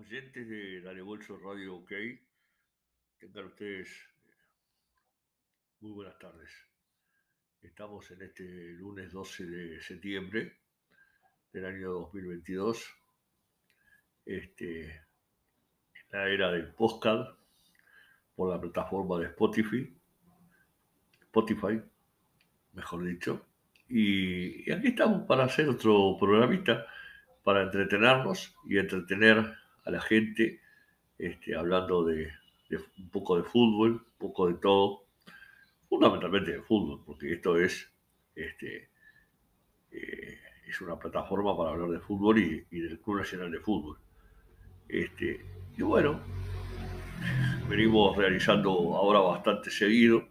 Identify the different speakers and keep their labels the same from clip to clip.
Speaker 1: oyentes de Dale Bolso Radio OK, tengan ustedes muy buenas tardes. Estamos en este lunes 12 de septiembre del año 2022, este, la era del podcast por la plataforma de Spotify, Spotify, mejor dicho. Y, y aquí estamos para hacer otro programita, para entretenernos y entretener a la gente, este, hablando de, un poco de fútbol, un poco de todo, fundamentalmente de fútbol, porque esto es, este, eh, es una plataforma para hablar de fútbol y, del Club Nacional de Fútbol. Este, y bueno, venimos realizando ahora bastante seguido,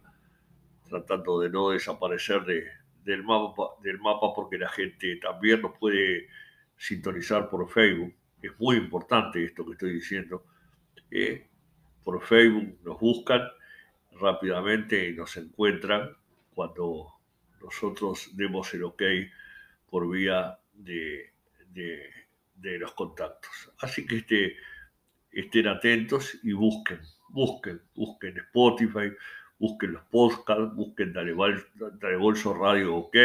Speaker 1: tratando de no desaparecer de, del, mapa, del mapa porque la gente también nos puede sintonizar por Facebook es muy importante esto que estoy diciendo. Eh, por Facebook nos buscan rápidamente y nos encuentran cuando nosotros demos el ok por vía de, de, los contactos. Así que este, estén atentos y busquen, busquen, busquen Spotify, busquen los podcasts, busquen Dale Bolso Radio OK,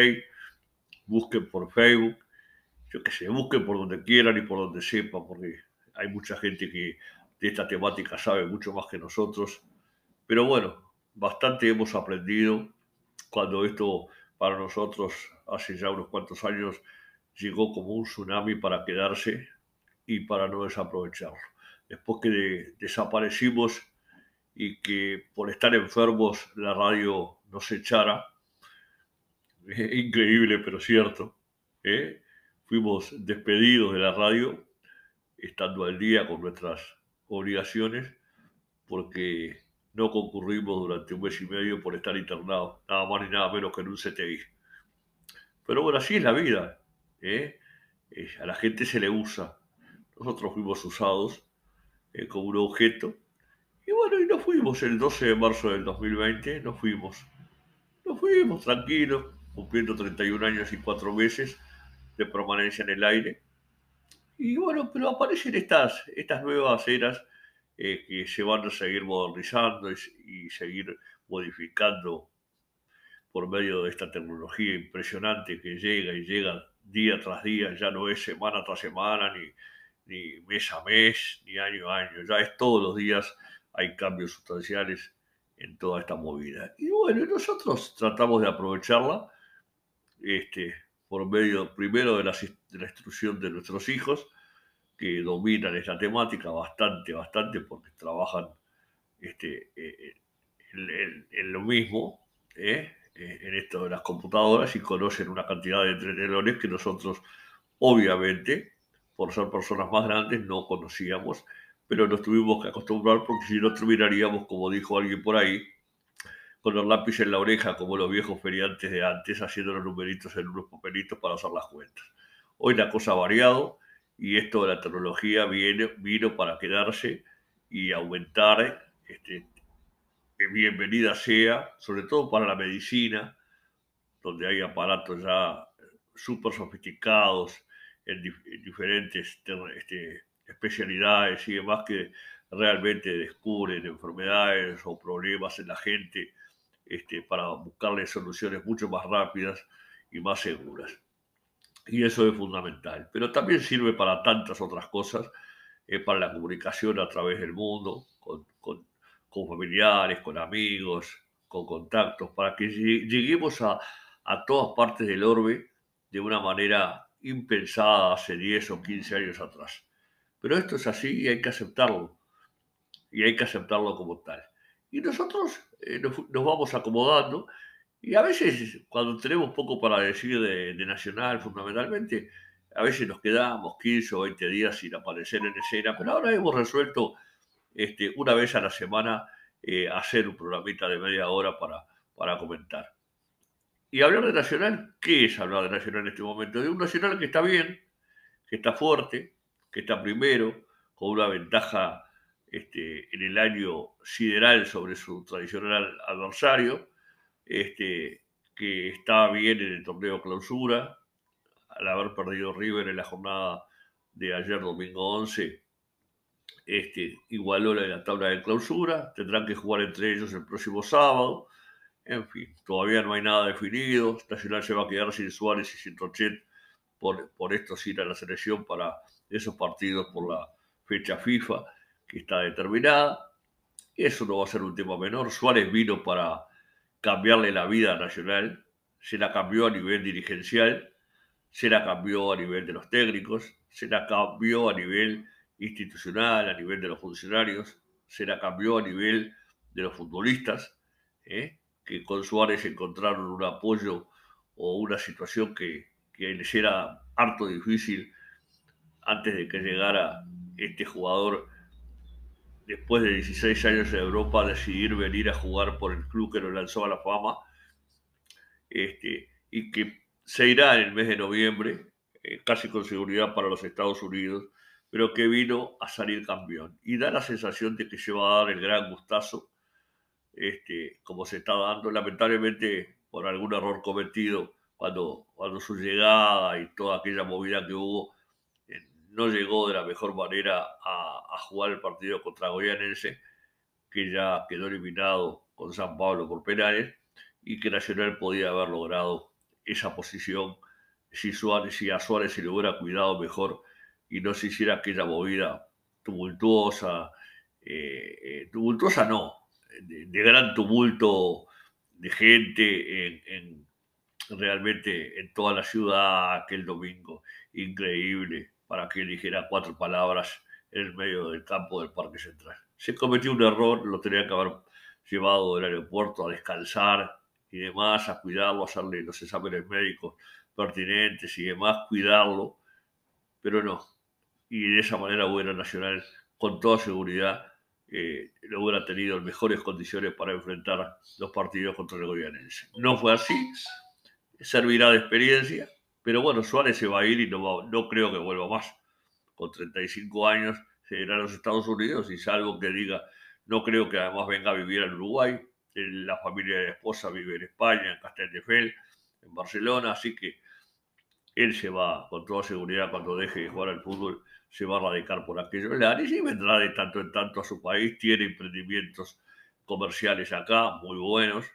Speaker 1: busquen por Facebook yo que sé, busquen por donde quieran y por donde sepan, porque hay mucha gente que de esta temática sabe mucho más que nosotros. Pero bueno, bastante hemos aprendido cuando esto para nosotros hace ya unos cuantos años llegó como un tsunami para quedarse y para no desaprovecharlo. Después que de, desaparecimos y que por estar enfermos la radio nos echara, increíble pero cierto, ¿eh? Fuimos despedidos de la radio, estando al día con nuestras obligaciones, porque no concurrimos durante un mes y medio por estar internados, nada más ni nada menos que en un CTI. Pero bueno, así es la vida. ¿eh? Eh, a la gente se le usa. Nosotros fuimos usados eh, como un objeto. Y bueno, y nos fuimos el 12 de marzo del 2020, nos fuimos. Nos fuimos tranquilos, cumpliendo 31 años y 4 meses de permanencia en el aire. Y bueno, pero aparecen estas, estas nuevas eras eh, que se van a seguir modernizando y, y, seguir modificando por medio de esta tecnología impresionante que llega y llega día tras día, ya no es semana tras semana, ni, ni mes a mes, ni año a año, ya es todos los días hay cambios sustanciales en toda esta movida. Y bueno, nosotros tratamos de aprovecharla, este, por medio primero de la, de la, instrucción de nuestros hijos, que dominan esta temática bastante, bastante, porque trabajan este, eh, en, lo mismo, ¿eh? en esto de las computadoras, y conocen una cantidad de entretenedores que nosotros, obviamente, por ser personas más grandes, no conocíamos, pero nos tuvimos que acostumbrar porque si no terminaríamos, como dijo alguien por ahí, con los lápices en la oreja, como los viejos feriantes de antes, haciendo los numeritos en unos papelitos para hacer las cuentas. Hoy la cosa ha variado y esto de la tecnología viene, vino para quedarse y aumentar. Este, bienvenida sea, sobre todo para la medicina, donde hay aparatos ya súper sofisticados en, en diferentes este, especialidades y demás que realmente descubren enfermedades o problemas en la gente este, para buscarle soluciones mucho más rápidas y más seguras. Y eso es fundamental. Pero también sirve para tantas otras cosas, eh, para la comunicación a través del mundo, con, con, con, familiares, con amigos, con contactos, para que lleguemos a, a todas partes del orbe de una manera impensada hace 10 o 15 años atrás. Pero esto es así y hay que aceptarlo. Y hay que aceptarlo como tal. Y nosotros eh, nos, nos, vamos acomodando y a veces cuando tenemos poco para decir de, de, Nacional fundamentalmente, a veces nos quedamos 15 o 20 días sin aparecer en escena, pero ahora hemos resuelto este, una vez a la semana eh, hacer un programita de media hora para, para comentar. Y hablar de Nacional, ¿qué es hablar de Nacional en este momento? De un Nacional que está bien, que está fuerte, que está primero, con una ventaja este, en el año sideral sobre su tradicional adversario, este, que estaba bien en el torneo clausura, al haber perdido River en la jornada de ayer domingo 11, este, igualó la tabla de clausura, tendrán que jugar entre ellos el próximo sábado. En fin, todavía no hay nada definido. Nacional se va a quedar sin Suárez y sin Rochet por, por estos ir a la selección para esos partidos por la fecha FIFA que está determinada. Eso no va a ser un tema menor. Suárez vino para cambiarle la vida a Nacional. Se la cambió a nivel dirigencial, se la cambió a nivel de los técnicos, se la cambió a nivel institucional, a nivel de los funcionarios, se la cambió a nivel de los futbolistas, ¿eh? que con Suárez encontraron un apoyo o una situación que, que les era harto difícil antes de que llegara este jugador después de 16 años en Europa decidir venir a jugar por el club que lo lanzó a la fama este, y que se irá en el mes de noviembre, eh, casi con seguridad para los Estados Unidos, pero que vino a salir campeón. Y da la sensación de que se va a dar el gran gustazo, este, como se está dando, lamentablemente por algún error cometido cuando, cuando su llegada y toda aquella movida que hubo no llegó de la mejor manera a, jugar el partido contra Goyanense, que ya quedó eliminado con San Pablo por penales, y que Nacional podía haber logrado esa posición si, Suárez, si a Suárez se le hubiera cuidado mejor y no se hiciera aquella movida tumultuosa, eh, eh, tumultuosa no, de, gran tumulto de gente en, en, realmente en toda la ciudad aquel domingo, increíble para que dijera cuatro palabras en el medio del campo del Parque Central. Se cometió un error, lo tenía que haber llevado del aeropuerto a descansar y demás, a cuidarlo, a hacerle los exámenes médicos pertinentes y demás, cuidarlo, pero no. Y de esa manera hubiera Nacional, con toda seguridad, eh, lo hubiera tenido en mejores condiciones para enfrentar los partidos contra el Goyanense. No fue así, servirá de experiencia, pero bueno, Suárez se va a ir y no, no creo que vuelva más. Con 35 años se irá a los Estados Unidos y salvo que diga, no creo que además venga a vivir en Uruguay. La familia de la esposa vive en España, en Castelldefels, en Barcelona, así que él se va con toda seguridad cuando deje de jugar al fútbol, se va a radicar por aquellos lares y vendrá de tanto en tanto a su país. Tiene emprendimientos comerciales acá muy buenos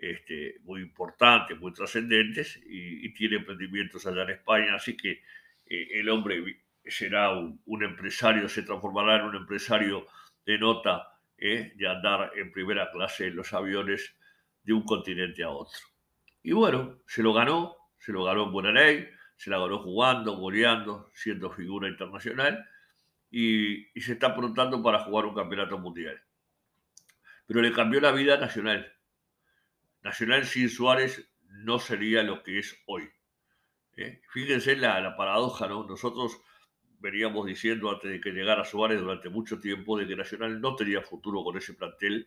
Speaker 1: este, muy importantes, muy trascendentes, y, tiene emprendimientos allá en España, así que eh, el hombre será un, empresario, se transformará en un empresario de nota eh, de andar en primera clase en los aviones de un continente a otro. Y bueno, se lo ganó, se lo ganó en buena ley, se la ganó jugando, goleando, siendo figura internacional, y, y se está aprontando para jugar un campeonato mundial. Pero le cambió la vida nacional Nacional sin Suárez no sería lo que es hoy. ¿eh? Fíjense la, la paradoja, ¿no? Nosotros veníamos diciendo antes de que llegara Suárez durante mucho tiempo de que Nacional no tenía futuro con ese plantel,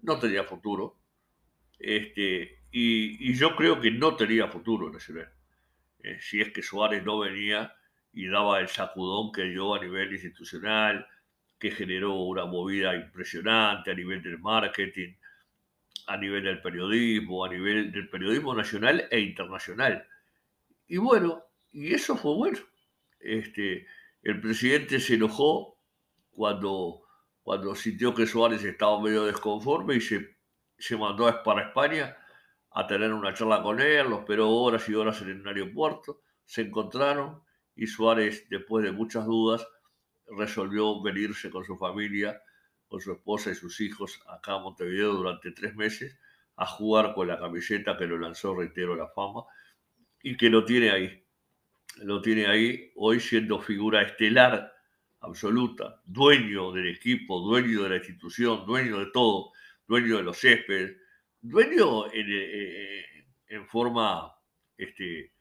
Speaker 1: no tenía futuro. Este, y, yo creo que no tenía futuro Nacional. ¿eh? si es que Suárez no venía y daba el sacudón que dio a nivel institucional, que generó una movida impresionante a nivel del marketing, a nivel del periodismo, a nivel del periodismo nacional e internacional. Y bueno, y eso fue bueno. Este, el presidente se enojó cuando, cuando sintió que Suárez estaba medio desconforme y se, se mandó para España a tener una charla con él, lo esperó horas y horas en el aeropuerto, se encontraron y Suárez, después de muchas dudas, resolvió venirse con su familia con su esposa y sus hijos acá en Montevideo durante tres meses a jugar con la camiseta que lo lanzó, reitero, la fama, y que lo tiene ahí. Lo tiene ahí hoy siendo figura estelar absoluta, dueño del equipo, dueño de la institución, dueño de todo, dueño de los céspedes, dueño en, eh, en forma, este,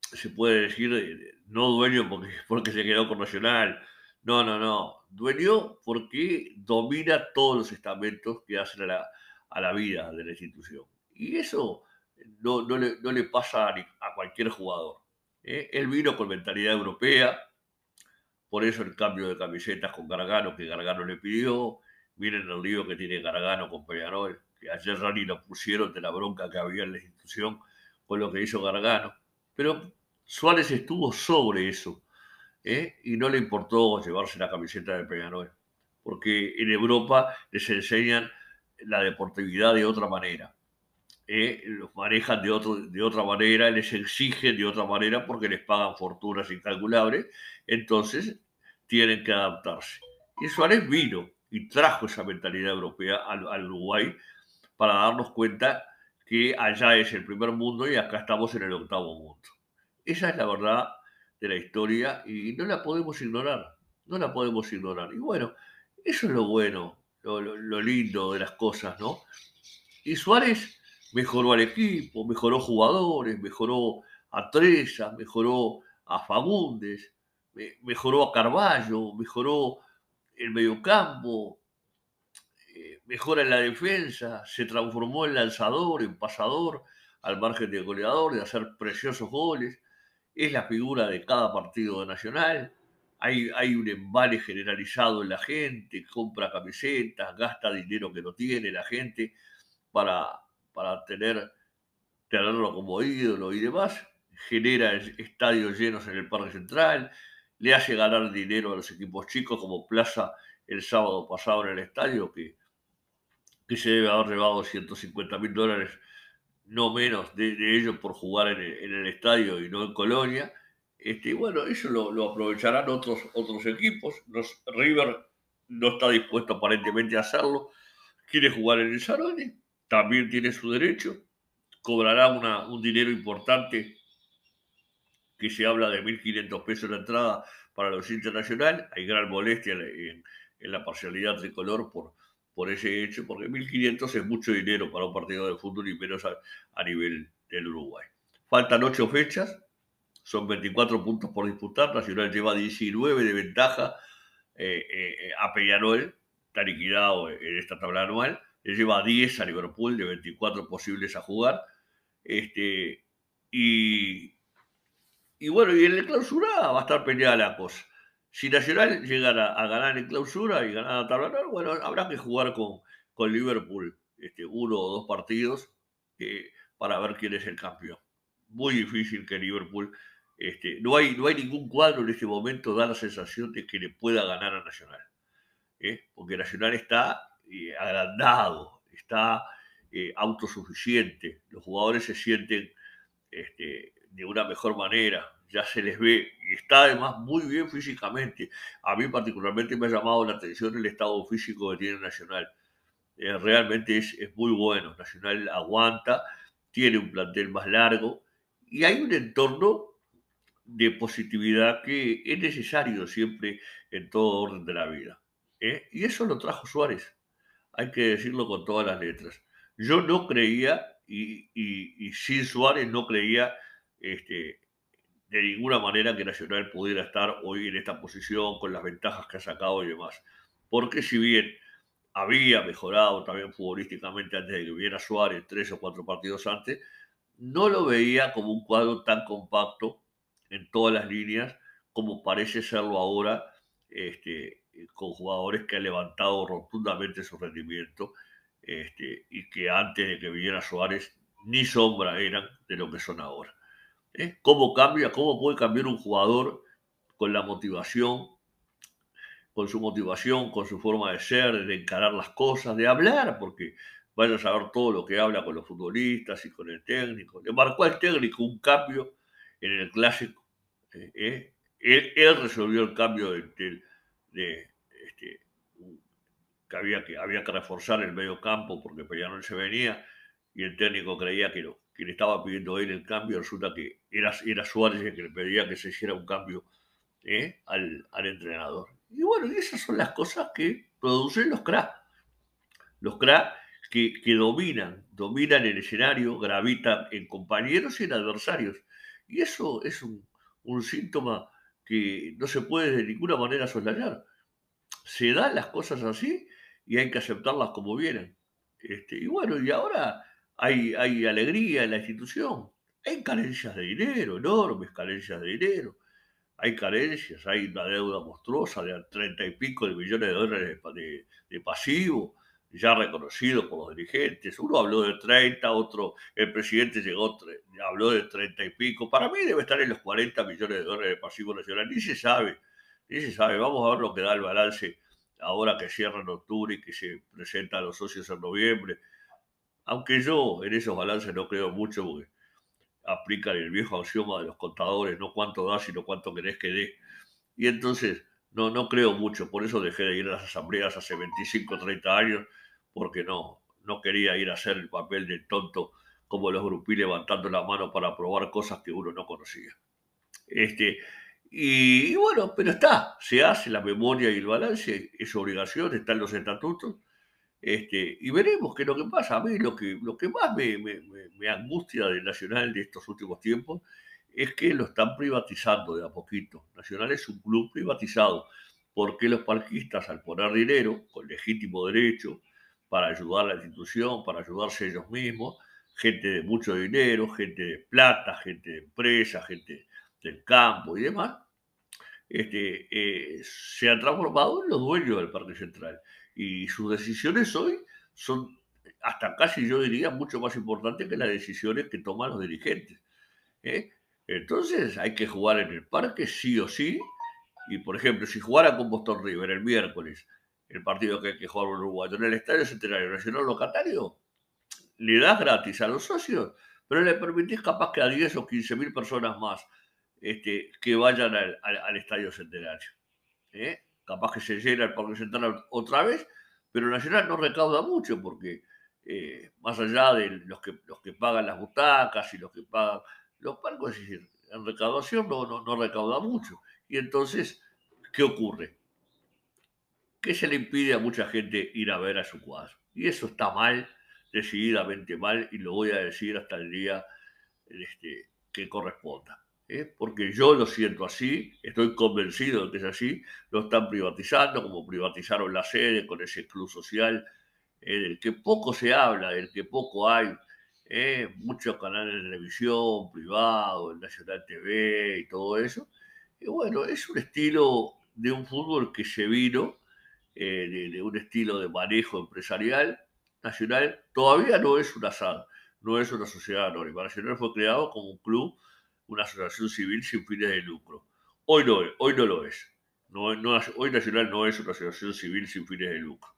Speaker 1: se puede decir, no dueño porque, porque se quedó con Nacional, no, no, no, dueño porque domina todos los estamentos que hacen a la, vida de la institución. Y eso no, le, pasa a, cualquier jugador. ¿eh? Él vino con mentalidad europea, por eso el cambio de camisetas con Gargano, que Gargano le pidió. Miren el lío que tiene Gargano con Peñarol, que ayer Rani lo pusieron de la bronca que había en la institución con lo que hizo Gargano. Pero Suárez estuvo sobre eso ¿eh? y no le importó llevarse la camiseta de Peñarol, porque en Europa les enseñan la deportividad de otra manera. ¿eh? los manejan de, otro, de otra manera, les exigen de otra manera porque les pagan fortunas incalculables, entonces tienen que adaptarse. Y Suárez vino y trajo esa mentalidad europea al, al Uruguay para darnos cuenta que allá es el primer mundo y acá estamos en el octavo mundo. Esa es la verdad de la historia y no la podemos ignorar, no la podemos ignorar. Y bueno, eso es lo bueno, lo, lindo de las cosas, ¿no? Y Suárez mejoró al equipo, mejoró jugadores, mejoró a Treza, mejoró a Fagundes, mejoró a Carballo, mejoró el mediocampo, eh, mejora en la defensa, se transformó en lanzador, en pasador, al margen de goleador, de hacer preciosos goles es la figura de cada partido Nacional. Hay, hay un embale generalizado en la gente, compra camisetas, gasta dinero que no tiene la gente para, para tener, tenerlo como ídolo y demás. Genera estadios llenos en el Parque Central, le hace ganar dinero a los equipos chicos, como Plaza el sábado pasado en el estadio, que, que se debe haber llevado 150 mil dólares no menos de, ellos por jugar en el, estadio y no en Colonia. Este, bueno, eso lo, aprovecharán otros, otros equipos. Los, River no está dispuesto aparentemente a hacerlo. Quiere jugar en el Saroni, también tiene su derecho. Cobrará un dinero importante que se habla de 1.500 pesos la entrada para los internacionales. Hay gran molestia en, en la parcialidad tricolor por, por ese hecho, porque 1.500 es mucho dinero para un partido de fútbol y menos a, nivel del Uruguay. Faltan ocho fechas, son 24 puntos por disputar, Nacional lleva 19 de ventaja eh, eh, a Peñarol, está liquidado en esta tabla anual, le lleva 10 a Liverpool de 24 posibles a jugar, este, y, y bueno, y en la clausura va a estar peleada la cosa. Si Nacional llegara a ganar en clausura y ganar a tabla bueno, habrá que jugar con, con Liverpool este, uno o dos partidos eh, para ver quién es el campeón. Muy difícil que Liverpool, este, no, hay, no hay ningún cuadro en este momento, da la sensación de que le pueda ganar a Nacional. ¿eh? Porque Nacional está eh, agrandado, está autosuficiente, los jugadores se sienten este, de una mejor manera, ya se les ve y está además muy bien físicamente. A mí particularmente me ha llamado la atención el estado físico que tiene Nacional. Eh, realmente es, es, muy bueno. Nacional aguanta, tiene un plantel más largo y hay un entorno de positividad que es necesario siempre en todo orden de la vida. ¿eh? Y eso lo trajo Suárez. Hay que decirlo con todas las letras. Yo no creía, y, y, y sin Suárez no creía este, de ninguna manera que Nacional pudiera estar hoy en esta posición con las ventajas que ha sacado y demás. Porque si bien había mejorado también futbolísticamente antes de que viera Suárez, tres o cuatro partidos antes, no lo veía como un cuadro tan compacto en todas las líneas como parece serlo ahora, este, con jugadores que han levantado rotundamente su rendimiento este, y que antes de que viniera Suárez ni sombra eran de lo que son ahora. ¿Cómo cambia? ¿Cómo puede cambiar un jugador con la motivación, con su motivación, con su forma de ser, de encarar las cosas, de hablar? Porque vaya a saber todo lo que habla con los futbolistas y con el técnico. Le marcó al técnico un cambio en el clásico. ¿eh? ¿eh? Él, resolvió el cambio de, este, que, había que reforzar el medio campo porque no se venía y el técnico creía que no le estaba pidiendo él el cambio, resulta que era, era Suárez el que le pedía que se hiciera un cambio ¿eh? al, entrenador. Y bueno, esas son las cosas que producen los cracks. Los cracks que, que, dominan, dominan el escenario, gravitan en compañeros y en adversarios. Y eso es un, un síntoma que no se puede de ninguna manera soslayar. Se dan las cosas así y hay que aceptarlas como vienen. Este, y bueno, y ahora hay, alegría en la institución. Hay carencias de dinero, enormes carencias de dinero. Hay carencias, hay una deuda monstruosa de treinta y pico de millones de dólares de, pasivo. ya reconocido por los dirigentes. Uno habló de 30, otro, el presidente llegó, habló de 30 y pico. Para mí debe estar en los 40 millones de dólares de pasivo nacional. Ni se sabe, ni se sabe. Vamos a ver lo que da el balance ahora que cierra en octubre y que se presenta a los socios en noviembre. Aunque yo en esos balances no creo mucho porque aplican el viejo axioma de los contadores, no cuánto da, sino cuánto querés que dé. Y entonces no, no creo mucho, por eso dejé de ir a las asambleas hace 25, 30 años, porque no, no quería ir a hacer el papel del tonto como los grupí levantando la mano para probar cosas que uno no conocía. Este, y, bueno, pero está, se hace la memoria y el balance, es obligación, están los estatutos, este, y veremos qué lo que pasa. A mí lo que, lo que más me angustia del Nacional de estos últimos tiempos es que lo están privatizando de a poquito. Nacional es un club privatizado, porque los parquistas al poner dinero, con legítimo derecho, para ayudar a la institución, para ayudarse ellos mismos, gente de mucho dinero, gente de plata, gente de empresa, gente del campo y demás, este, eh, se han transformado en los dueños del Parque Central. Y sus decisiones hoy son hasta casi, yo diría, mucho más importantes que las decisiones que toman los dirigentes. ¿eh? Entonces hay que jugar en el parque sí o sí. Y por ejemplo, si jugara con Boston River el miércoles, el partido que hay que jugar en Uruguay, en el Estadio Centenario Nacional Locatario, le das gratis a los socios, pero le permitís capaz que a 10 o 15 mil personas más este, que vayan al, Estadio Centenario. ¿eh? Capaz que se llena el Parque Central otra vez, pero Nacional no recauda mucho porque eh, más allá de los que, los que pagan las butacas y los que pagan los parques, es decir, en recaudación no, no, no recauda mucho. Y entonces, ¿qué ocurre? Que se le impide a mucha gente ir a ver a su cuadro. Y eso está mal, decididamente mal, y lo voy a decir hasta el día este, que corresponda. ¿Eh? Porque yo lo siento así, estoy convencido de que es así, lo están privatizando, como privatizaron la sede con ese club social, ¿eh? del que poco se habla, del que poco hay, ¿eh? muchos canales de televisión, privado, el Nacional TV y todo eso. Y bueno, es un estilo de un fútbol que se vino, eh, de, un estilo de manejo empresarial nacional. Todavía no es una SAD, no es una sociedad anónima. Nacional fue creado como un club, una asociación civil sin fines de lucro. Hoy no, hoy no lo es. No, no, hoy Nacional no es una asociación civil sin fines de lucro.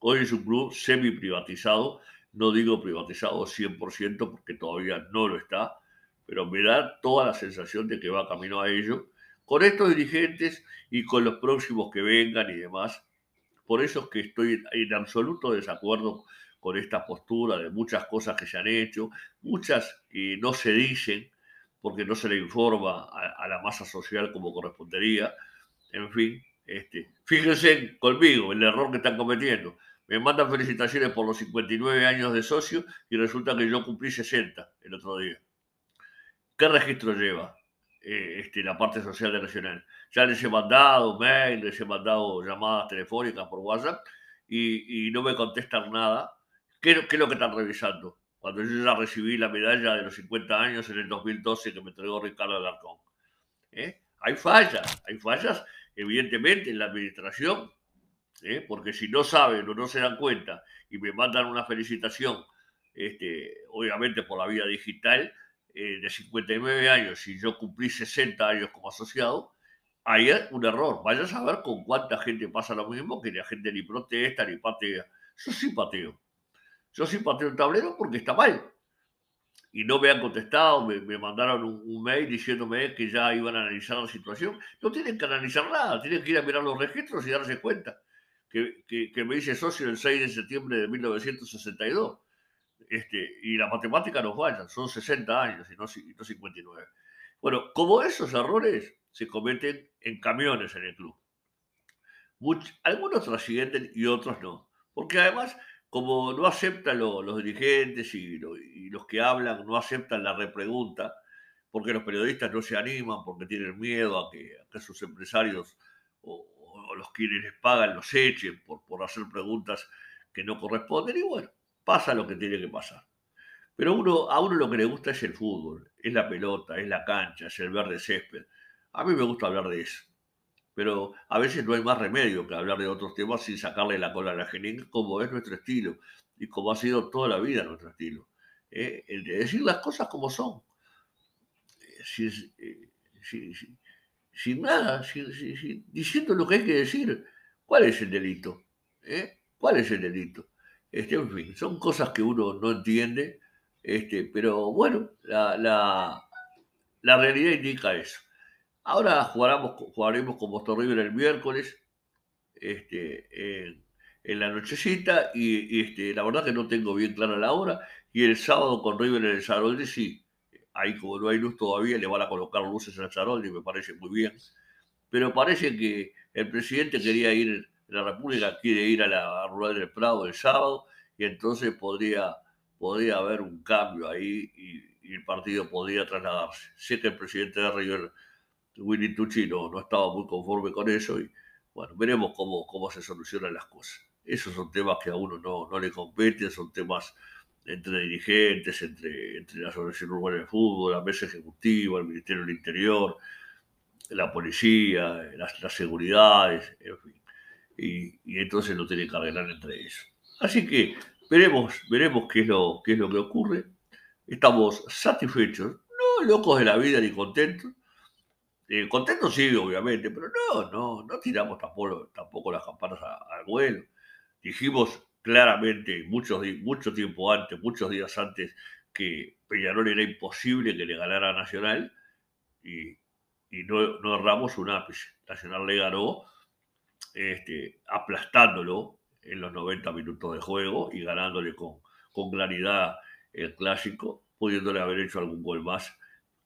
Speaker 1: Hoy es un club semi privatizado no digo privatizado 100% porque todavía no lo está, pero me da toda la sensación de que va camino a ello, con estos dirigentes y con los próximos que vengan y demás. Por eso es que estoy en absoluto desacuerdo con esta postura de muchas cosas que se han hecho, muchas que no se dicen porque no se le informa a, la masa social como correspondería. En fin, este, fíjense conmigo el error que están cometiendo me mandan felicitaciones por los 59 años de socio y resulta que yo cumplí 60 el otro día. ¿Qué registro lleva eh, este, la parte social de Nacional? Ya les he mandado mail, les he mandado llamadas telefónicas por WhatsApp y, no me contestan nada. ¿Qué, es lo que están revisando? Cuando yo ya recibí la medalla de los 50 años en el 2012 que me entregó Ricardo Alarcón. ¿Eh? Hay fallas, hay fallas evidentemente en la administración ¿eh? porque si no saben o no se dan cuenta y me mandan una felicitación, este, obviamente por la vía digital, eh, de 59 años y yo cumplí 60 años como asociado, hay un error. Vaya a saber con cuánta gente pasa lo mismo, que la gente ni protesta ni patea. Yo sí pateo. Yo sí pateo el tablero porque está mal. Y no me han contestado, me, mandaron un, un, mail diciéndome que ya iban a analizar la situación. No tienen que analizar nada, tienen que ir a mirar los registros y darse cuenta que, me hice socio el 6 de septiembre de 1962. Este, y la matemática nos vaya, son 60 años y no, 59. Bueno, como esos errores se cometen en camiones en el club. algunos trascienden y otros no. Porque además, como no aceptan los dirigentes y, los que hablan no aceptan la repregunta, porque los periodistas no se animan, porque tienen miedo a que, sus empresarios o, o los quienes les pagan los echen por, por hacer preguntas que no corresponden. Y bueno, pasa lo que tiene que pasar. Pero uno, a uno lo que le gusta es el fútbol, es la pelota, es la cancha, es el verde césped. A mí me gusta hablar de eso. Pero a veces no hay más remedio que hablar de otros temas sin sacarle la cola a la jeringa, como es nuestro estilo y como ha sido toda la vida nuestro estilo. ¿eh? Decir las cosas como son. Eh, sin nada, diciendo lo que hay que decir. ¿Cuál es el delito? ¿Eh? ¿Cuál es el delito? Este, en fin, son cosas que uno no entiende, este, pero bueno, la, la, realidad indica eso. Ahora jugaremos, jugaremos con Boston River el miércoles, este, en, la nochecita, y, este, la verdad que no tengo bien clara la hora, y el sábado con River en el Saroldi, sí, ahí como no hay luz todavía, le van a colocar luces al Saroldi, me parece muy bien, pero parece que el presidente quería ir la República quiere ir a la Rural del Prado el sábado y entonces podría, podría haber un cambio ahí y, el partido podría trasladarse. Sé que el presidente de River, Willy Tucci, no, estaba muy conforme con eso y bueno, veremos cómo, cómo se solucionan las cosas. Esos son temas que a uno no, no le competen, son temas entre dirigentes, entre, entre la Asociación Urbana de Fútbol, la Mesa Ejecutiva, el Ministerio del Interior, la policía, las, las seguridades, en fin y, entonces no tiene que arreglar entre ellos. Así que veremos, veremos qué es, lo, qué es lo que ocurre. Estamos satisfechos, no locos de la vida ni contentos. Eh, contentos sí, obviamente, pero no, no, no tiramos tampoco, tampoco las campanas al vuelo. Dijimos claramente muchos, mucho tiempo antes, muchos días antes, que Peñarol era imposible que le ganara a Nacional y, y no, no erramos un ápice. Nacional le ganó este, aplastándolo en los 90 minutos de juego y ganándole con, con claridad el clásico, pudiéndole haber hecho algún gol más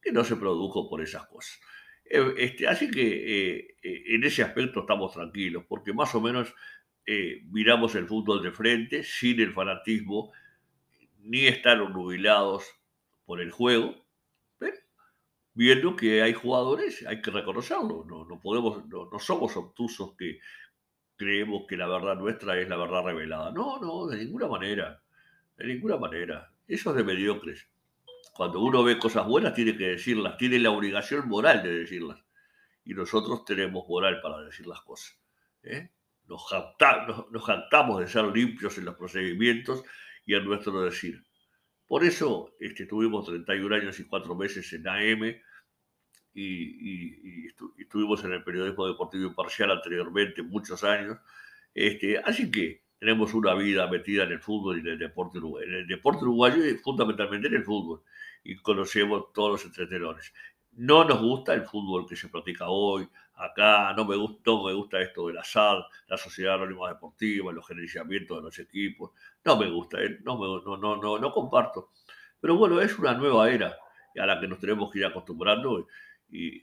Speaker 1: que no se produjo por esas cosas. Eh, este, así que eh, eh, en ese aspecto estamos tranquilos, porque más o menos miramos el fútbol de frente, sin el fanatismo, ni estar nubilados por el juego, pero viendo que hay jugadores, hay que reconocerlo, no, no podemos, no, no somos obtusos que, creemos que la verdad nuestra es la verdad revelada. No, no, de ninguna manera. De ninguna manera. Eso es de mediocres. Cuando uno ve cosas buenas tiene que decirlas, tiene la obligación moral de decirlas. Y nosotros tenemos moral para decir las cosas. ¿eh? Nos, jactamos, de ser limpios en los procedimientos y en nuestro decir. Por eso este, tuvimos 31 años y 4 meses en AM, y, estuvimos en el periodismo deportivo imparcial anteriormente, muchos años. Este, así que tenemos una vida metida en el fútbol y en el deporte uruguayo, en el deporte uruguayo y fundamentalmente en el fútbol. Y conocemos todos los entretenores. No nos gusta el fútbol que se practica hoy, acá, no me gusta, me gusta esto de la SAD, la Sociedad Anónima Deportiva, los gerenciamientos de los equipos. No me gusta, eh, no, no, no, no, no comparto. Pero bueno, es una nueva era a la que nos tenemos que ir acostumbrando y,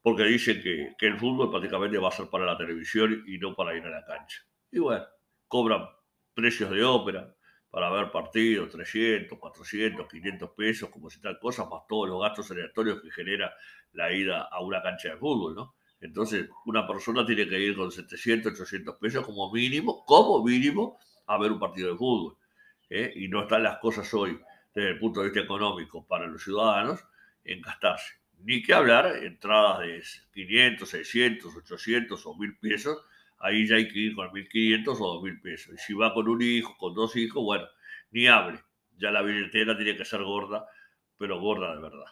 Speaker 1: porque dicen que, que, el fútbol prácticamente va a ser para la televisión y no para ir a la cancha. Y bueno, cobran precios de ópera para ver partidos, 300, 400, 500 pesos, como si tal cosa, más todos los gastos aleatorios que genera la ida a una cancha de fútbol, ¿no? Entonces, una persona tiene que ir con 700, 800 pesos como mínimo, como mínimo, a ver un partido de fútbol. ¿eh? Y no están las cosas hoy, desde el punto de vista económico, para los ciudadanos, en gastarse ni que hablar, entradas de 500, 600, 800 o 1000 pesos, ahí ya hay que ir con 1500 o 2000 pesos. Y si va con un hijo, con dos hijos, bueno, ni hable. Ya la billetera tiene que ser gorda, pero gorda de verdad.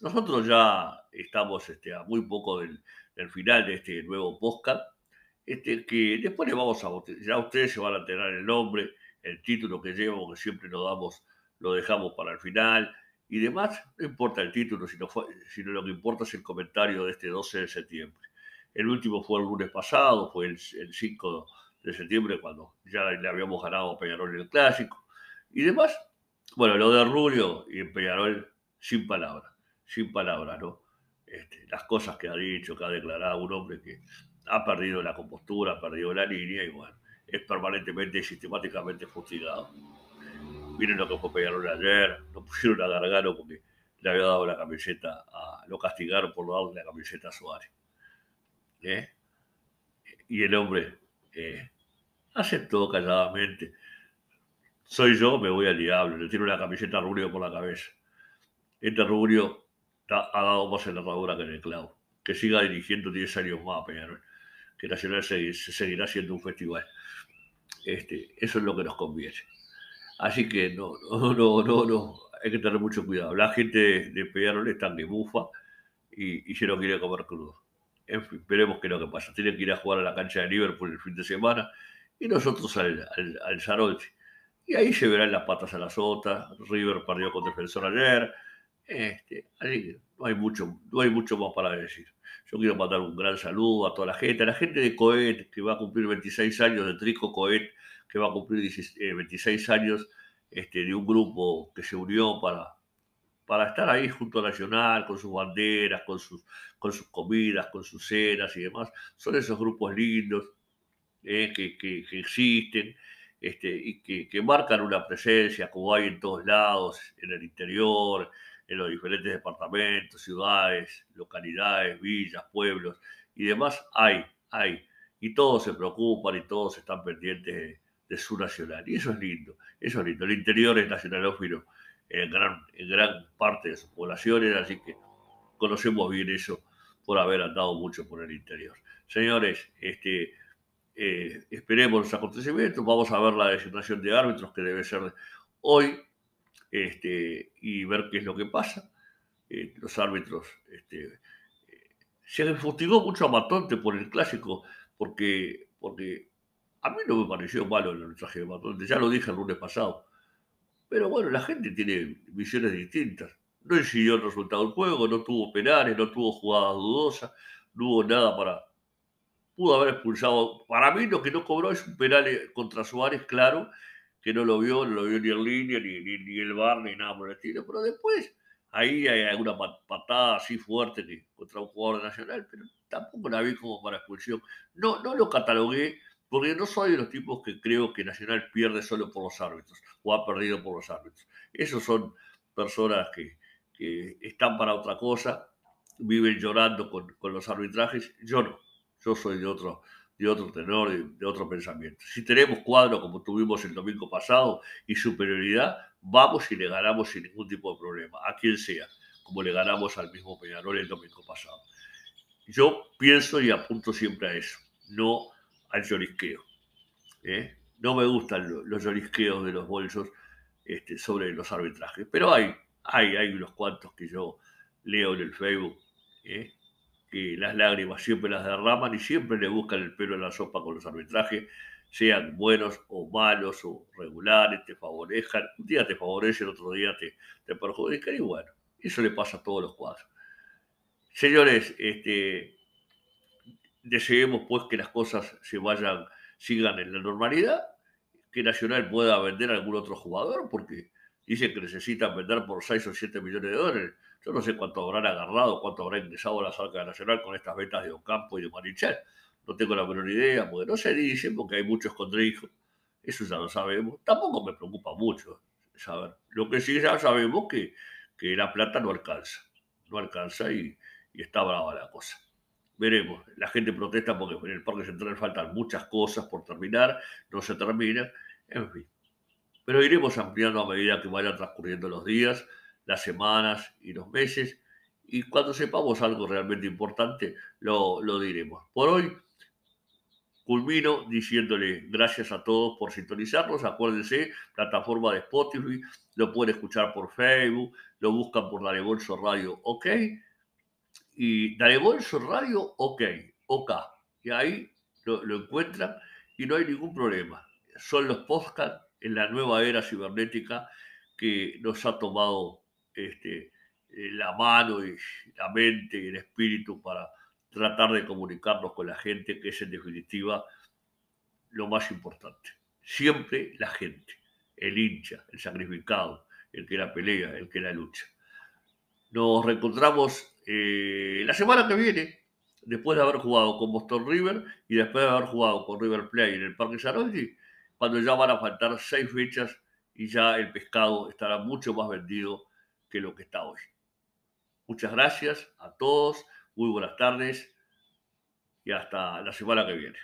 Speaker 1: Nosotros ya estamos este, a muy poco del, final de este nuevo podcast, este, que después le vamos a ya ustedes se van a enterar el nombre, el título que llevo, que siempre lo damos, lo dejamos para el final, y demás, no importa el título, sino, sino lo que importa es el comentario de este 12 de septiembre. El último fue el lunes pasado, fue el, 5 de septiembre, cuando ya le habíamos ganado a Peñarol el clásico. Y demás, bueno, lo de Rubio y Peñarol, sin palabras, sin palabras, ¿no? Este, las cosas que ha dicho, que ha declarado un hombre que ha perdido la compostura, ha perdido la línea y bueno, es permanentemente y sistemáticamente fustigado. Miren lo que fue Peñarol ayer, lo pusieron a Gargano porque le había dado la camiseta, a, lo castigaron por darle la camiseta a Suárez. ¿Eh? Y el hombre eh, aceptó calladamente. Soy yo, me voy al diablo, le tiro una camiseta Rubio por la cabeza. Este Rubio ha dado más en la herradura que en el clavo. que siga dirigiendo 10 años más Peñarol, que Nacional se, seguirá siendo un festival. Este, eso es lo que nos conviene. Así que no, no, no, no, no, hay que tener mucho cuidado. La gente de, Peñarol está de bufa y, y se lo quiere comer crudo. En fin, veremos qué lo que pasa. Tienen que ir a jugar a la cancha de Liverpool el fin de semana y nosotros al, al, al Y ahí se verán las patas a la sota. River perdió con Defensor ayer. Este, no hay, mucho, no hay mucho más para decir. Yo quiero mandar un gran saludo a toda la gente, a la gente de Coet, que va a cumplir 26 años, de Trico Coet, que va a cumplir 26 eh, años, este, de un grupo que se unió para, para estar ahí junto a Nacional, con sus banderas, con sus, con sus comidas, con sus cenas y demás. Son esos grupos lindos eh, que, que, existen este, y que, que, marcan una presencia como hay en todos lados, en el interior, en los diferentes departamentos, ciudades, localidades, villas, pueblos y demás. Hay, hay. Y todos se preocupan y todos están pendientes de, de su nacional. Y eso es lindo, eso es lindo. El interior es nacionalófilo en gran, en gran parte de sus poblaciones, así que conocemos bien eso por haber andado mucho por el interior. Señores, este, eh, esperemos los acontecimientos, vamos a ver la designación de árbitros que debe ser hoy este, y ver qué es lo que pasa. Eh, los árbitros este, se fustigó mucho a Matonte por el clásico, porque, porque a mí no me pareció malo el arbitraje de Matonte, ya lo dije el lunes pasado. Pero bueno, la gente tiene visiones distintas. No incidió el resultado del juego, no tuvo penales, no tuvo jugadas dudosas, no hubo nada para. Pudo haber expulsado. Para mí lo que no cobró es un penal contra Suárez, claro, que no lo vio, no lo vio ni en línea, ni, ni, el bar, ni nada por el estilo. Pero después, ahí hay alguna patada así fuerte contra un jugador nacional, pero tampoco la vi como para expulsión. No, no lo catalogué porque no soy de los tipos que creo que Nacional pierde solo por los árbitros o ha perdido por los árbitros. Esos son personas que, están para otra cosa, viven llorando con, los arbitrajes. Yo no, yo soy de otro, de otro tenor, de, de otro pensamiento. Si tenemos cuadro como tuvimos el domingo pasado y superioridad, vamos y le ganamos sin ningún tipo de problema, a quien sea, como le ganamos al mismo Peñarol el domingo pasado. Yo pienso y apunto siempre a eso. No al llorisqueo. ¿eh? No me gustan los llorisqueos de los bolsos este, sobre los arbitrajes, pero hay, hay, hay unos cuantos que yo leo en el Facebook, ¿eh? que las lágrimas siempre las derraman y siempre le buscan el pelo en la sopa con los arbitrajes, sean buenos o malos o regulares, te favorecen, un día te favorecen, otro día te, te perjudican y bueno, eso le pasa a todos los cuadros. Señores, este, deseemos pues que las cosas se vayan, sigan en la normalidad, que Nacional pueda vender a algún otro jugador, porque dicen que necesitan vender por 6 o 7 millones de dólares. Yo no sé cuánto habrán agarrado, cuánto habrá ingresado a la Salca Nacional con estas ventas de Ocampo y de Marichal. No tengo la menor idea, porque no se dice, porque hay muchos escondrijos. Eso ya lo sabemos. Tampoco me preocupa mucho saber. Lo que sí ya sabemos que, que la plata no alcanza. No alcanza y, y está brava la cosa veremos. La gente protesta porque en el Parque Central faltan muchas cosas por terminar, no se termina, en fin. Pero iremos ampliando a medida que vayan transcurriendo los días, las semanas y los meses, y cuando sepamos algo realmente importante, lo, lo diremos. Por hoy, culmino diciéndole gracias a todos por sintonizarnos. Acuérdense, plataforma de Spotify, lo pueden escuchar por Facebook, lo buscan por la Bolso Radio, ok y Dale Bolso Radio, ok, OK. Y ahí lo, encuentran y no hay ningún problema. Son los podcasts en la nueva era cibernética que nos ha tomado este, eh, la mano y la mente y el espíritu para tratar de comunicarnos con la gente, que es en definitiva lo más importante. Siempre la gente, el hincha, el sacrificado, el que la pelea, el que la lucha. Nos reencontramos eh, la semana que viene, después de haber jugado con Boston River y después de haber jugado con River Plate en el Parque Sarodi, cuando ya van a faltar seis fechas y ya el pescado estará mucho más vendido que lo que está hoy. Muchas gracias a todos, muy buenas tardes y hasta la semana que viene.